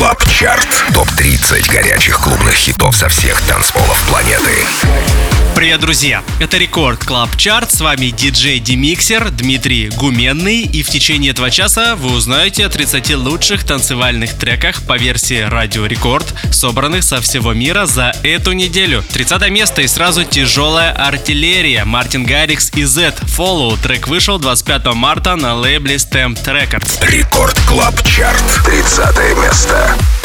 Club Chart. Топ-30 горячих клубных хитов со всех танцполов планеты. Привет, друзья! Это Record Club Chart. С вами диджей Демиксер Дмитрий Гуменный. И в течение этого часа вы узнаете о 30 лучших танцевальных треках по версии Радио Рекорд, собранных со всего мира за эту неделю. 30 место и сразу тяжелая артиллерия. Мартин Гаррикс и Zedd Follow. Трек вышел 25 марта на лейбле STMPD Records. Record Club Чарт. 30 место. Bye.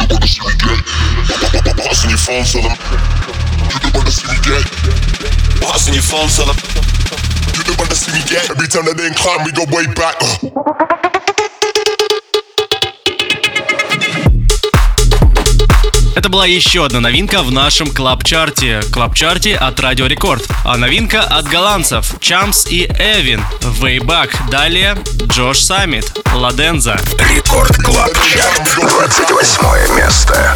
You wanna see me get? Boss in your phone, fella. You wanna see me get? Boss in your phone, fella. You wanna see me get? Every time that they climb, we go way back. Uh. Это была еще одна новинка в нашем клаб-чарте. Клаб-чарте от Радио Рекорд. А новинка от голландцев Чамс и Эвин. Way Далее Джош Саммит. Ладенза. Рекорд Клаб Чарт. 28 место.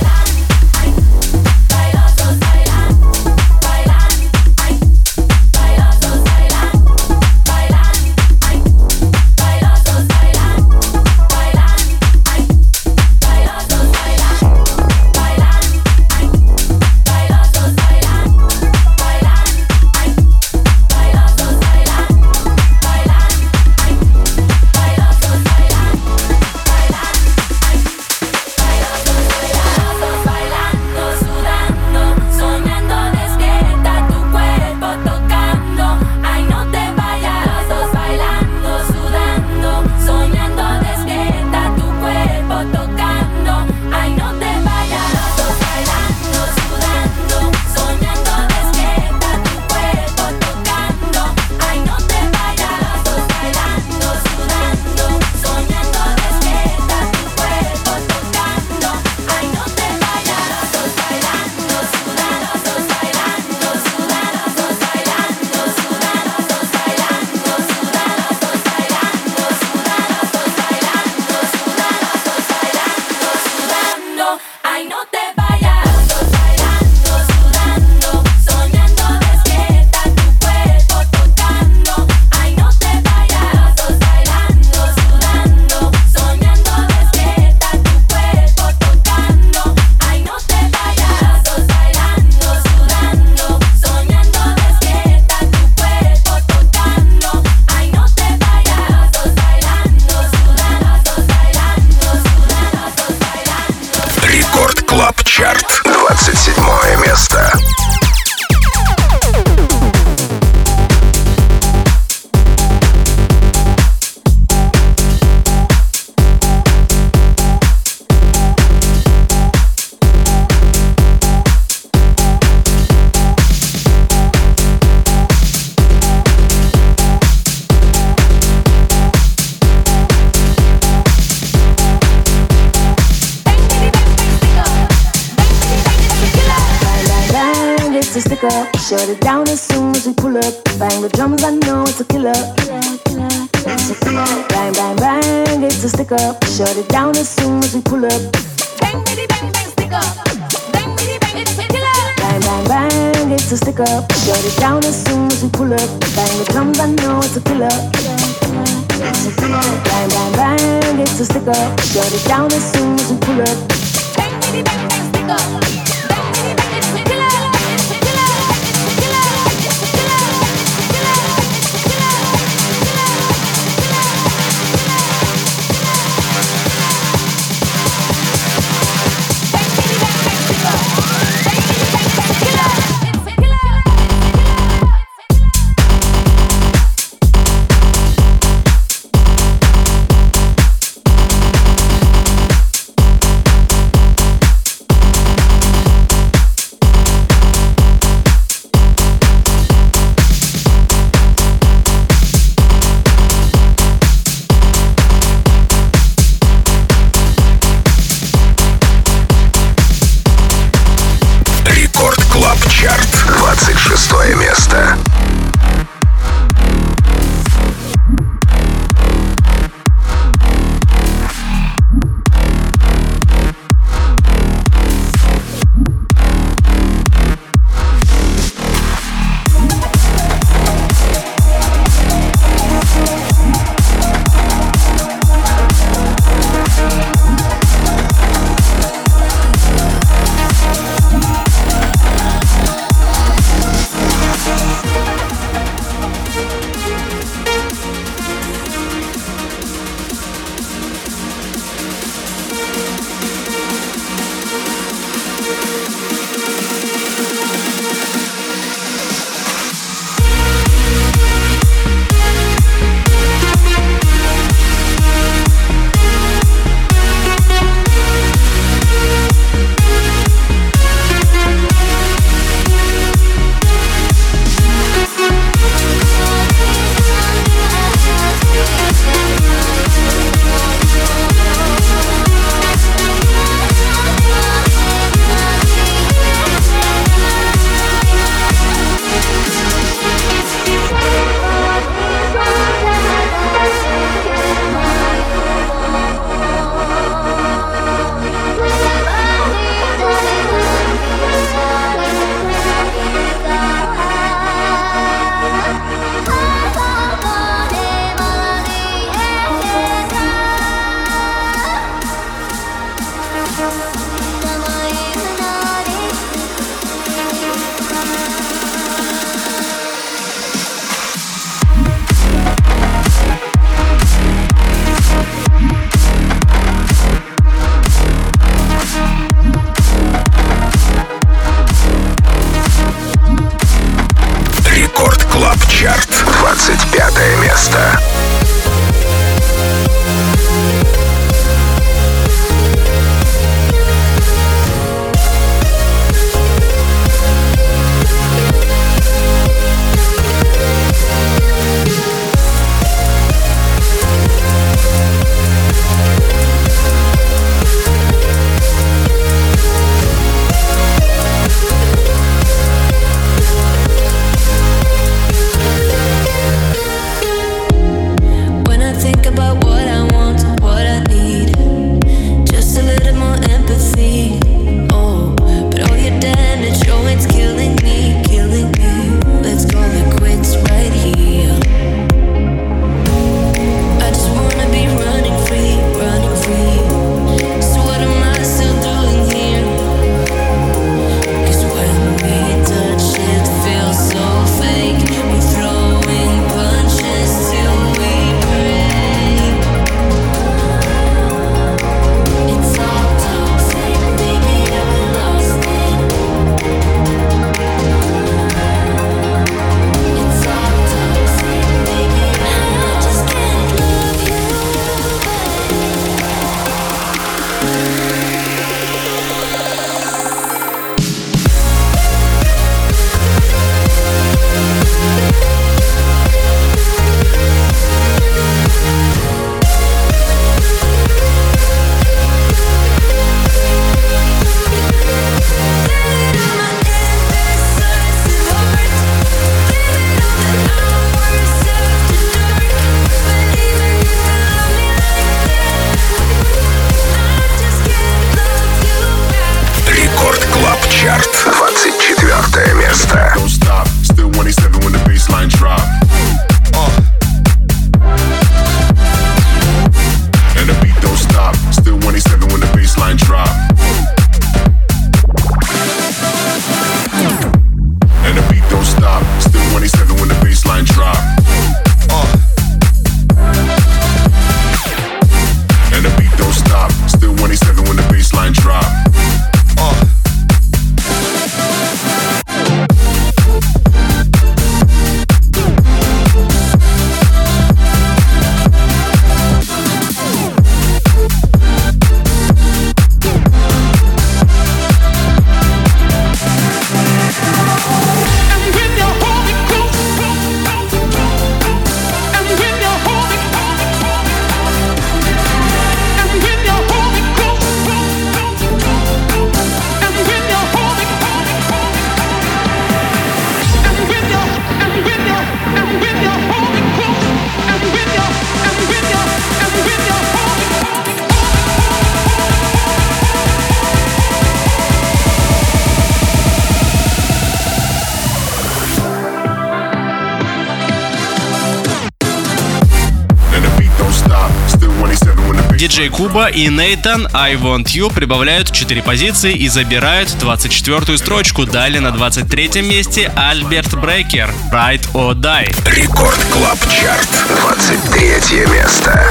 Куба и Нейтан I Want You прибавляют 4 позиции и забирают 24-ю строчку. Далее на 23-м месте Альберт Брейкер Ride or Die. Рекорд Клаб Чарт. 23 место.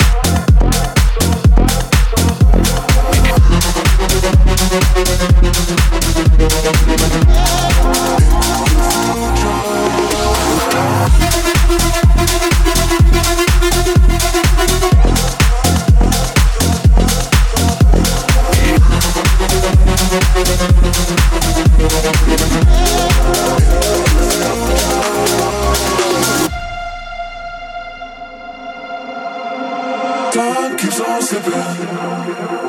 possible.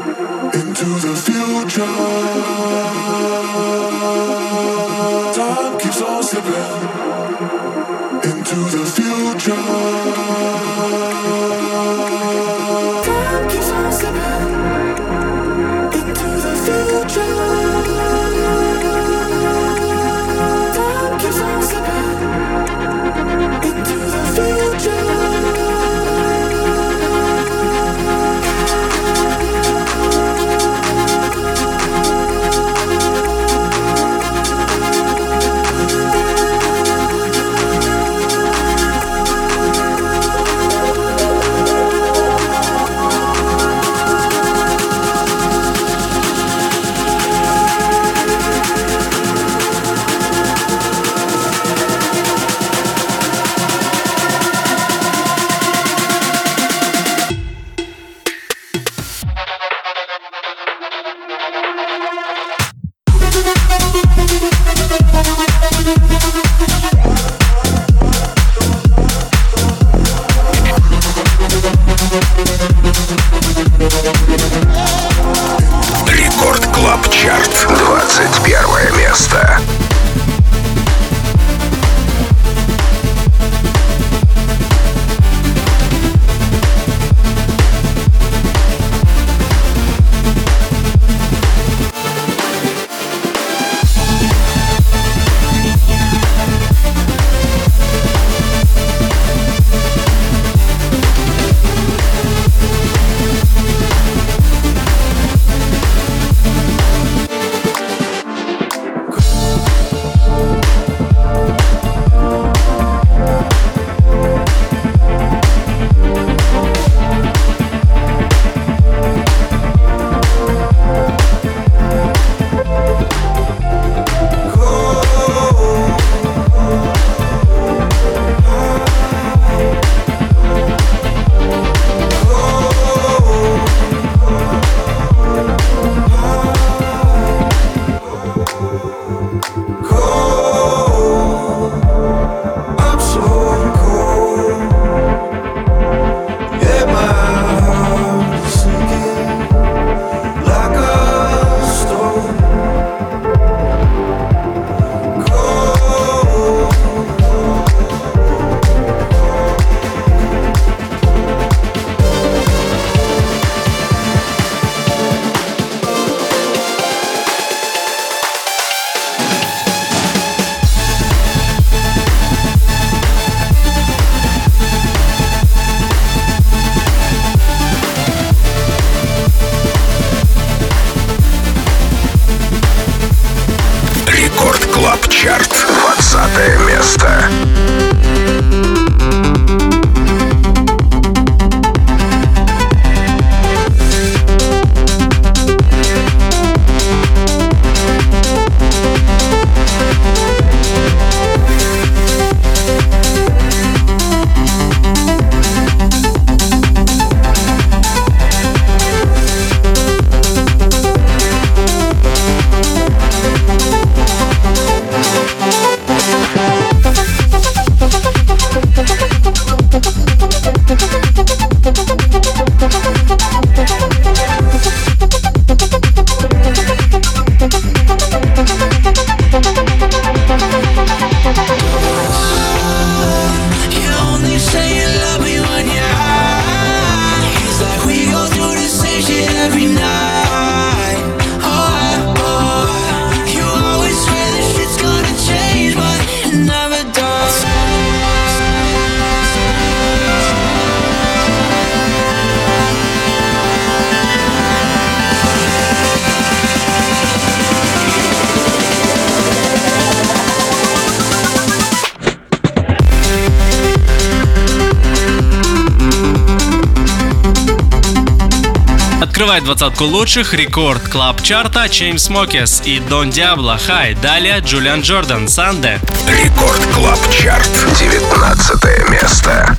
Открывает двадцатку лучших Record Club чарта Chainsmokers и Дон Диабло Хай. Далее Джулиан Джордан Sunday. Record Club Chart. 19 место.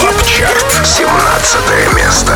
Клаб Чарт, 17 место.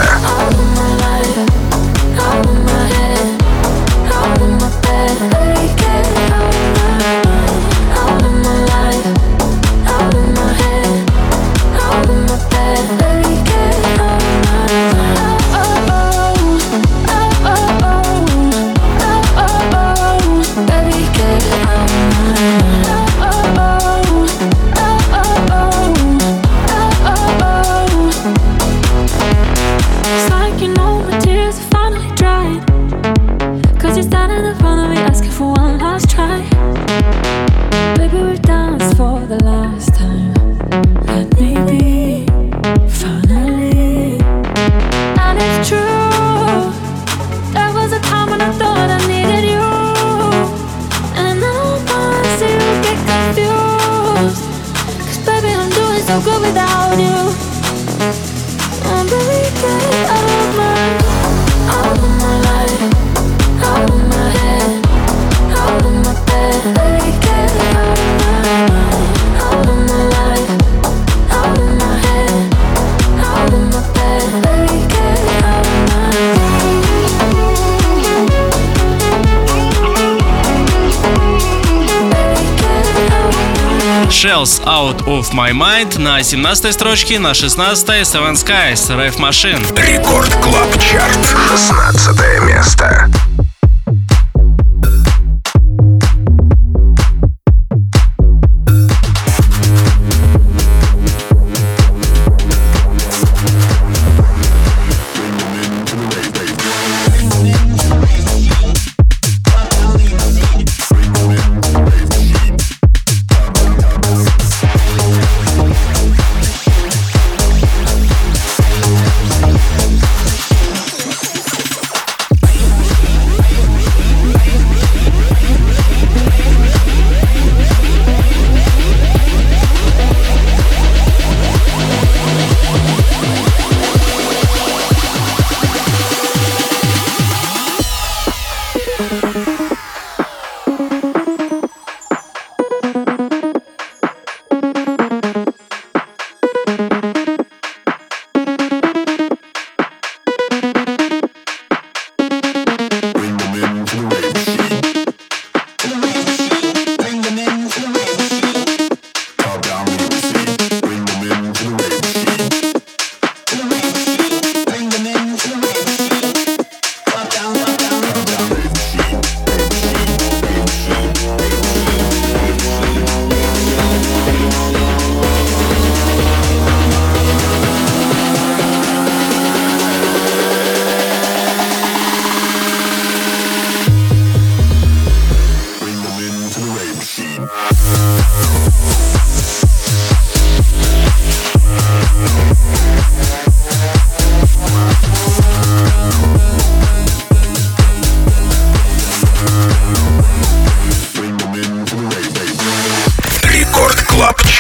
Shells Out of My Mind на 17 строчке, на 16 Seven Skies Rave Machine. Рекорд Клаб Чарт, 16 место.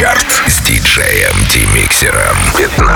Чарт с диджеем Демиксером. 15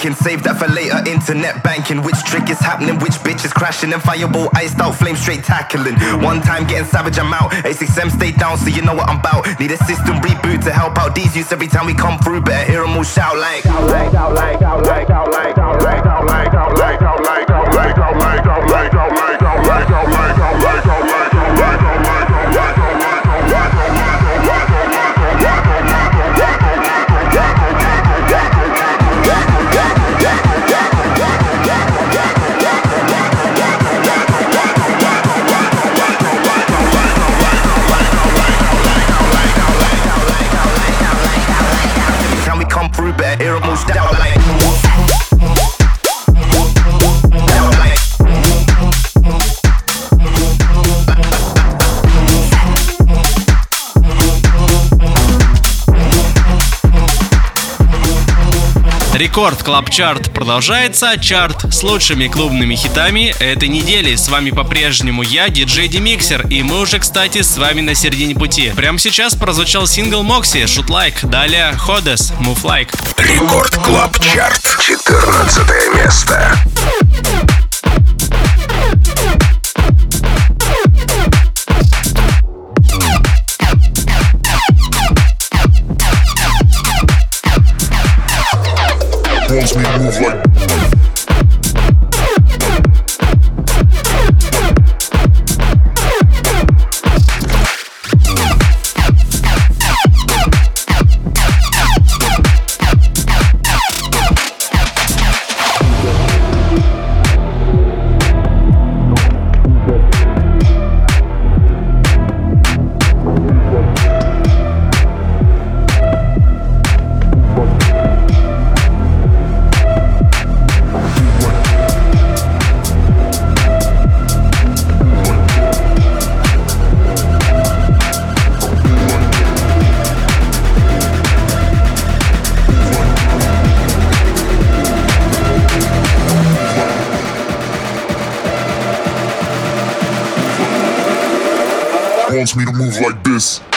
skanking. Save that for later. Internet banking. Which trick is happening? Which bitch is crashing? And fireball iced out, flame straight tackling. One time getting savage, I'm out. A6M stay down, so you know what I'm about. Need a system reboot to help out these youths every time we come through. Better hear them all shout like. Out like, out like, out like, out like, Record Club Chart продолжается. Чарт с лучшими клубными хитами этой недели. С вами по-прежнему я, диджей Демиксер, и мы уже, кстати, с вами на середине пути. Прямо сейчас прозвучал сингл Мокси, Shoot Like, далее Ходес, Move Like. Рекорд Клаб Чарт, 14 место. Move like Peace.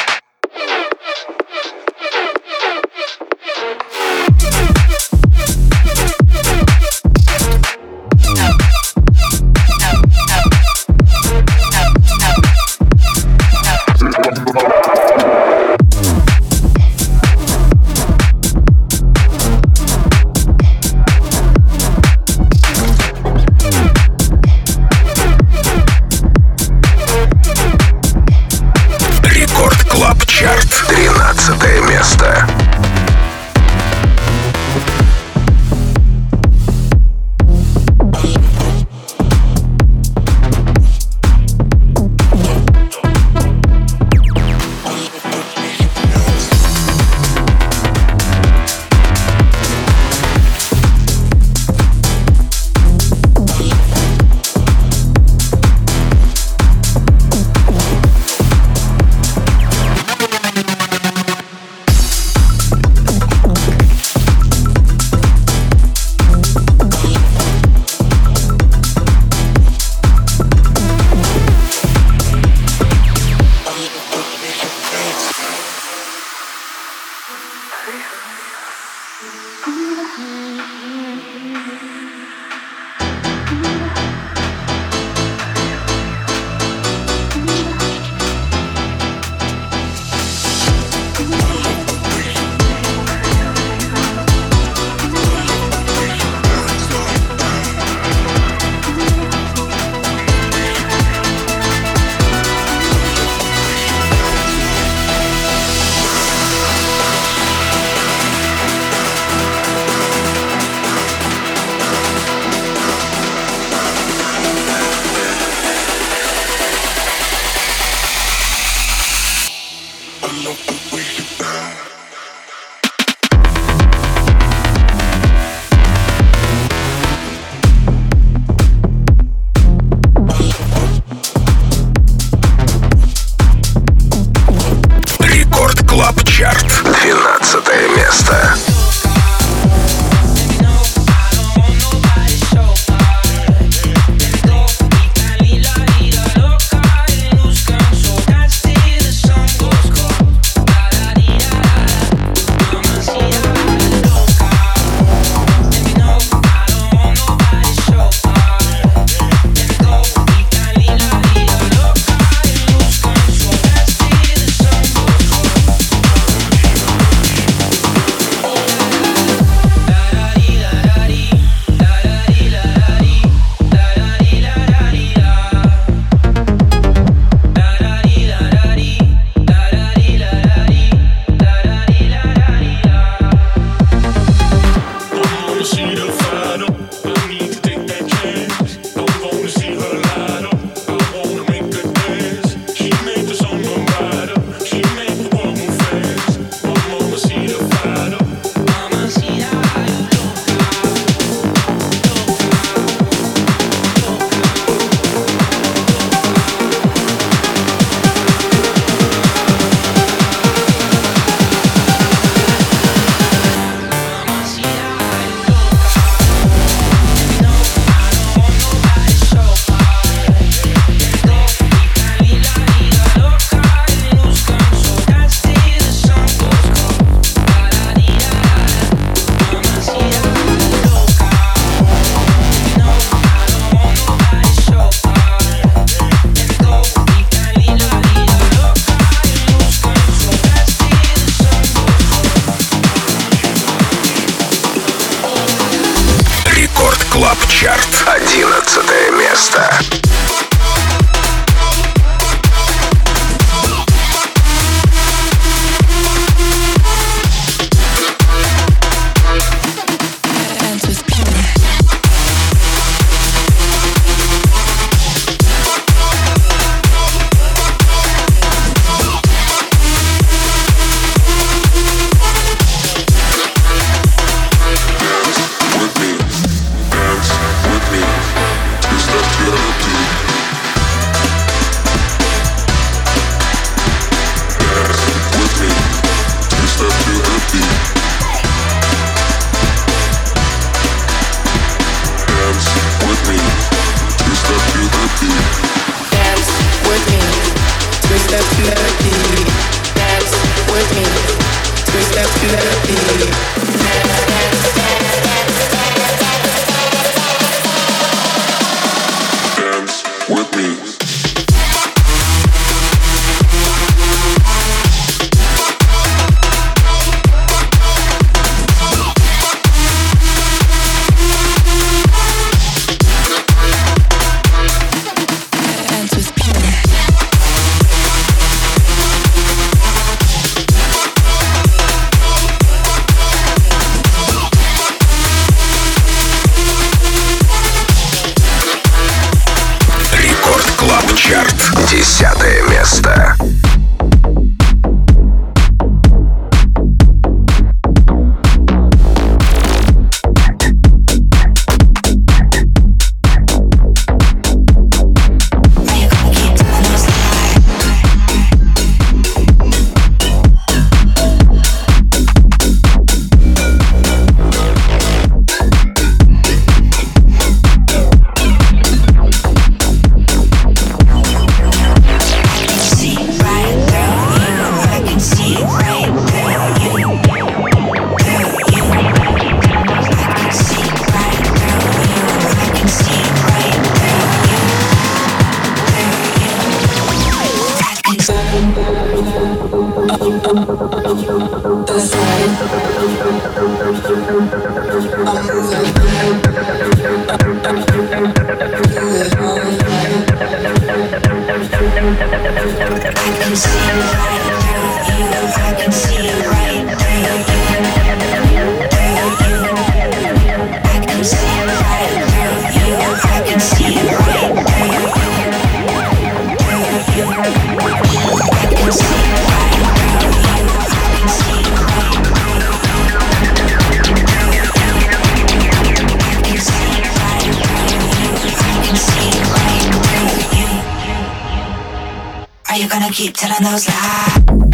keep telling those lies.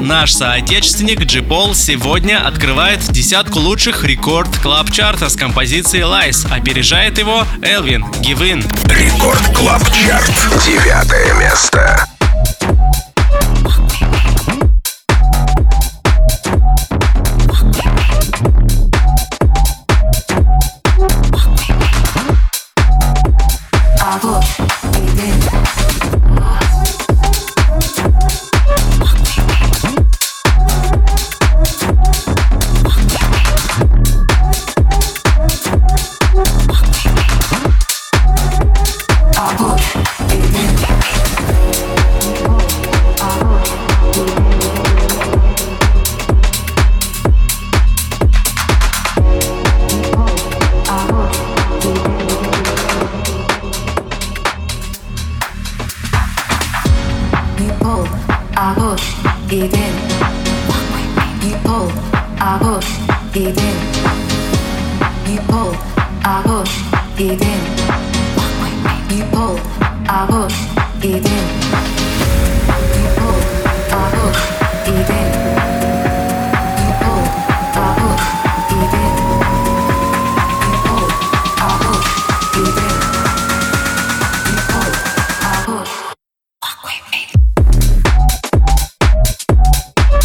Наш соотечественник Джи Пол сегодня открывает десятку лучших рекорд клаб чарта с композицией Lies, опережает его Элвин Гивин. Рекорд клаб чарт. Девятое место.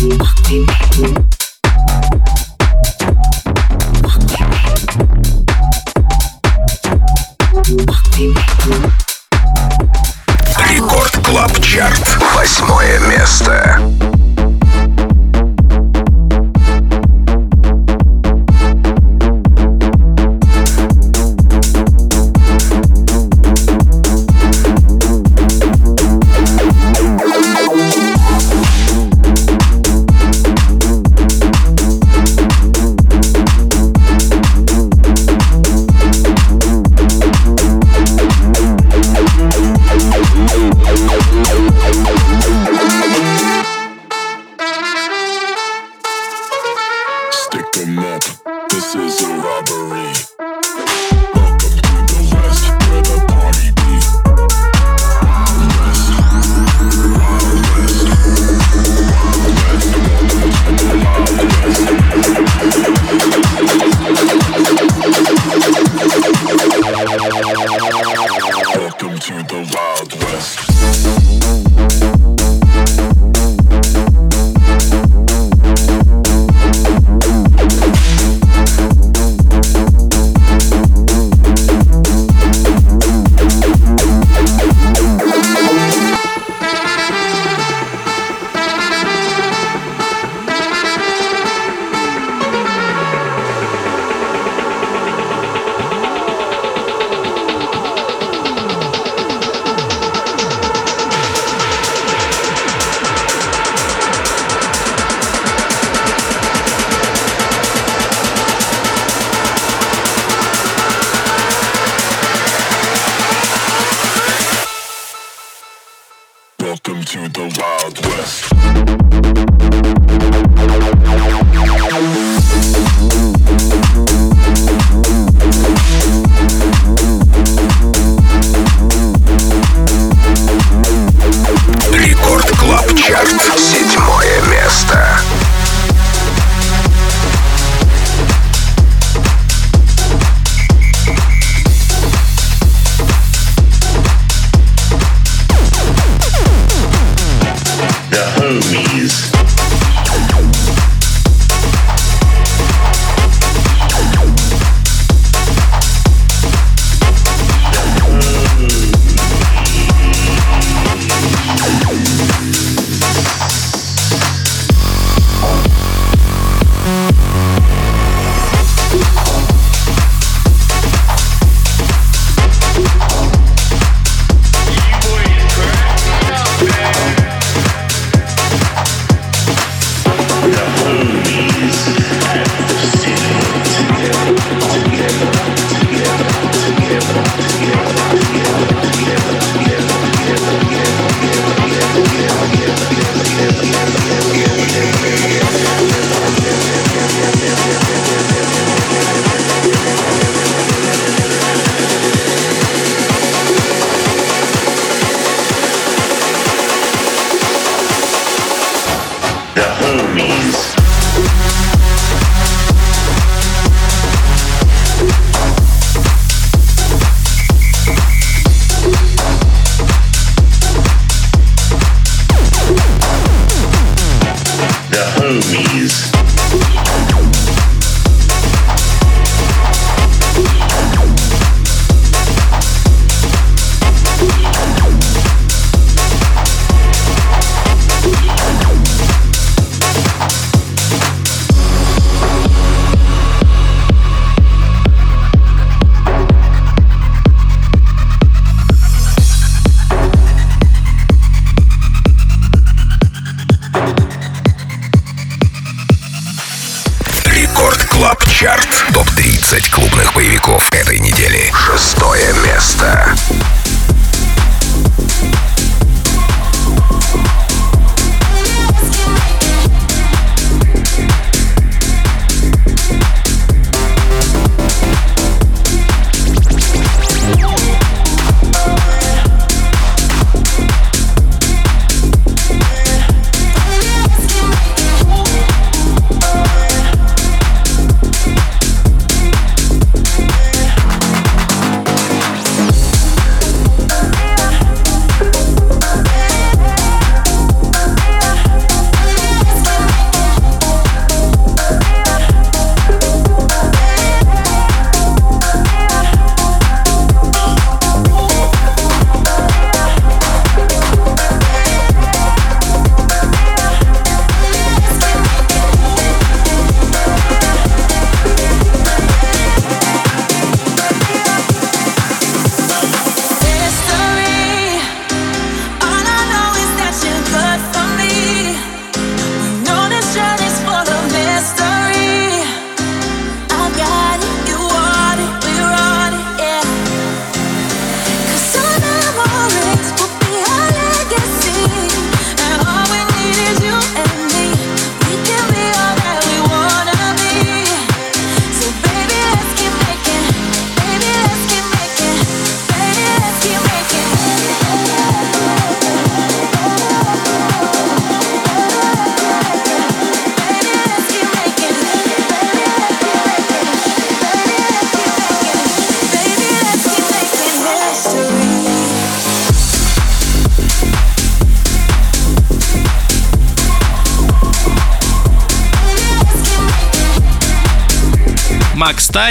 Fuck me.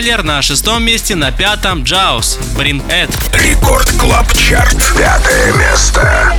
Тайлер на шестом месте, на пятом Джаус, Bring It. Record Club Chart, пятое место.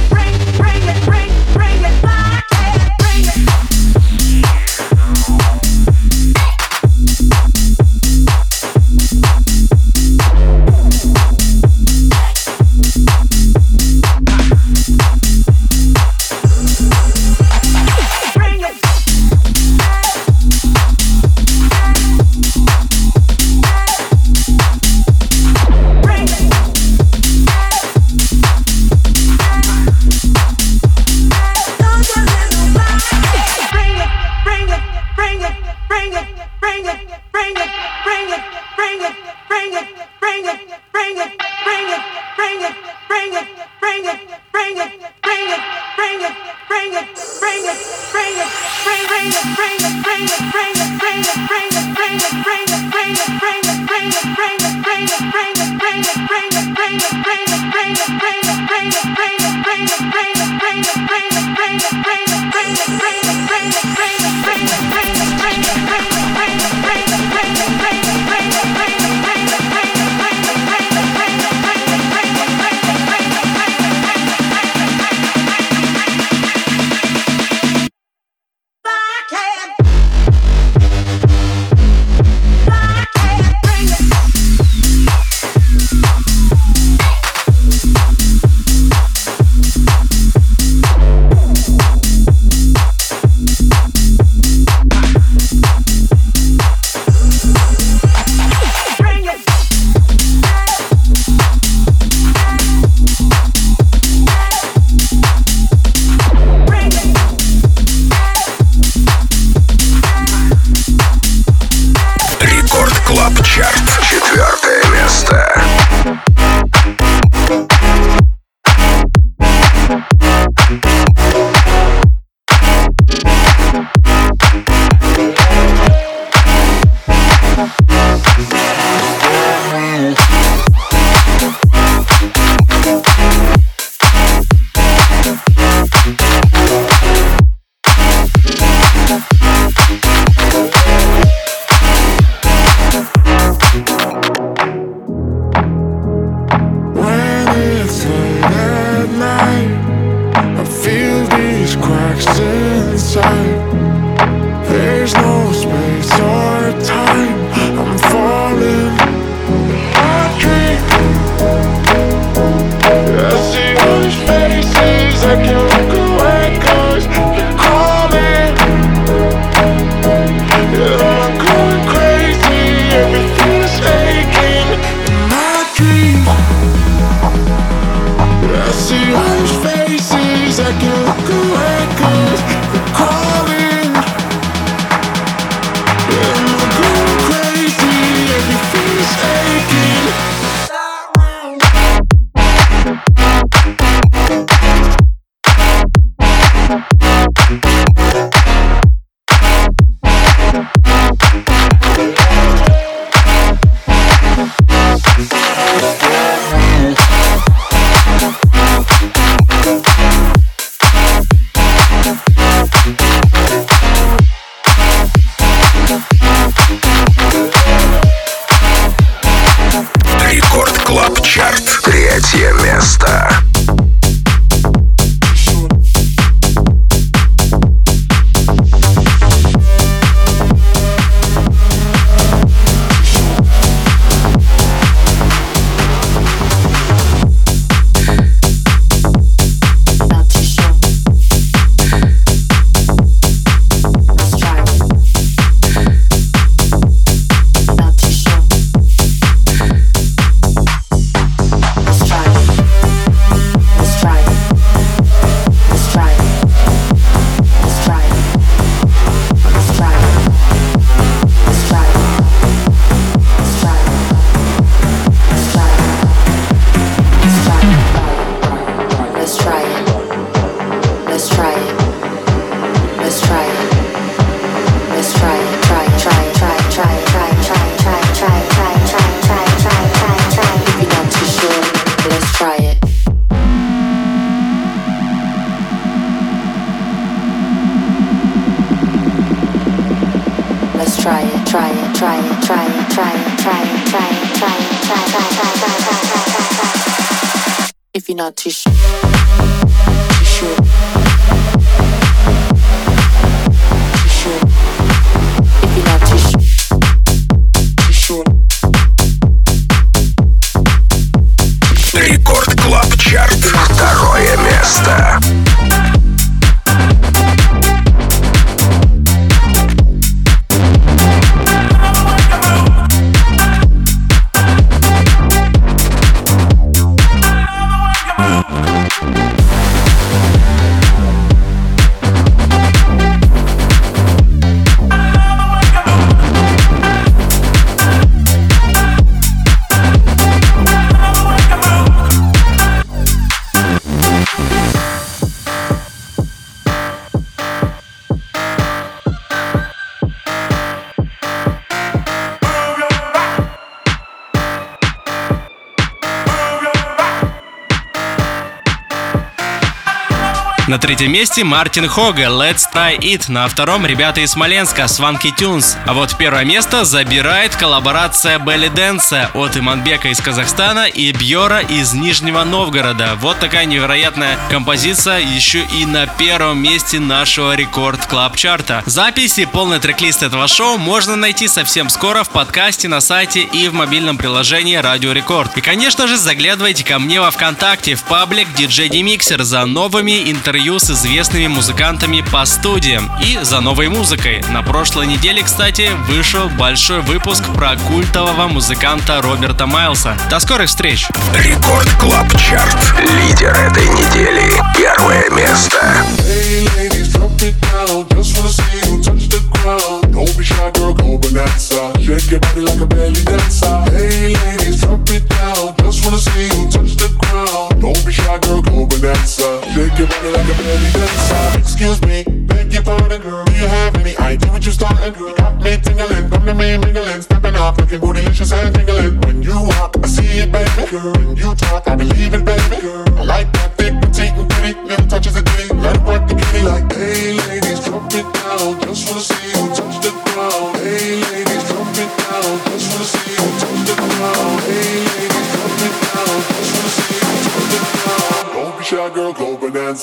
все места. Третьем месте Мартин Хога «Let's Try It». На втором ребята из Смоленска «Swanky Tunes». А вот первое место забирает коллаборация Belly Dancer от Иманбека из Казахстана и Бьора из Нижнего Новгорода. Вот такая невероятная композиция еще и на первом месте нашего Record Club чарта. Запись и полный трек-лист этого шоу можно найти совсем скоро в подкасте на сайте и в мобильном приложении Радио Рекорд. И, конечно же, заглядывайте ко мне во Вконтакте в паблик DJ Demixer за новыми интервью с известными музыкантами по студиям и за новой музыкой. На прошлой неделе, кстати, вышел большой выпуск про культового музыканта Роберта Майлса. До скорых встреч! Рекорд Клаб Чарт. Лидер этой недели. Первое место. Hey ladies, drop it down. Just wanna see you touch the ground. Don't be shy, girl, go bonanza. Shake your body like a belly dancer. Hey ladies, drop it down. Just wanna see you touch the ground. Don't be shy, girl, go bonanza. Shake your body like a belly dancer. Excuse me, beg your pardon, girl. Do you have any idea what you're starting, girl? Got me tingling, come to me mingling, stepping up, looking bootylicious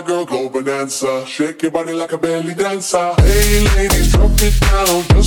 Shy, girl, go bonanza. Shake your body like a belly dancer. Hey ladies, drop it down.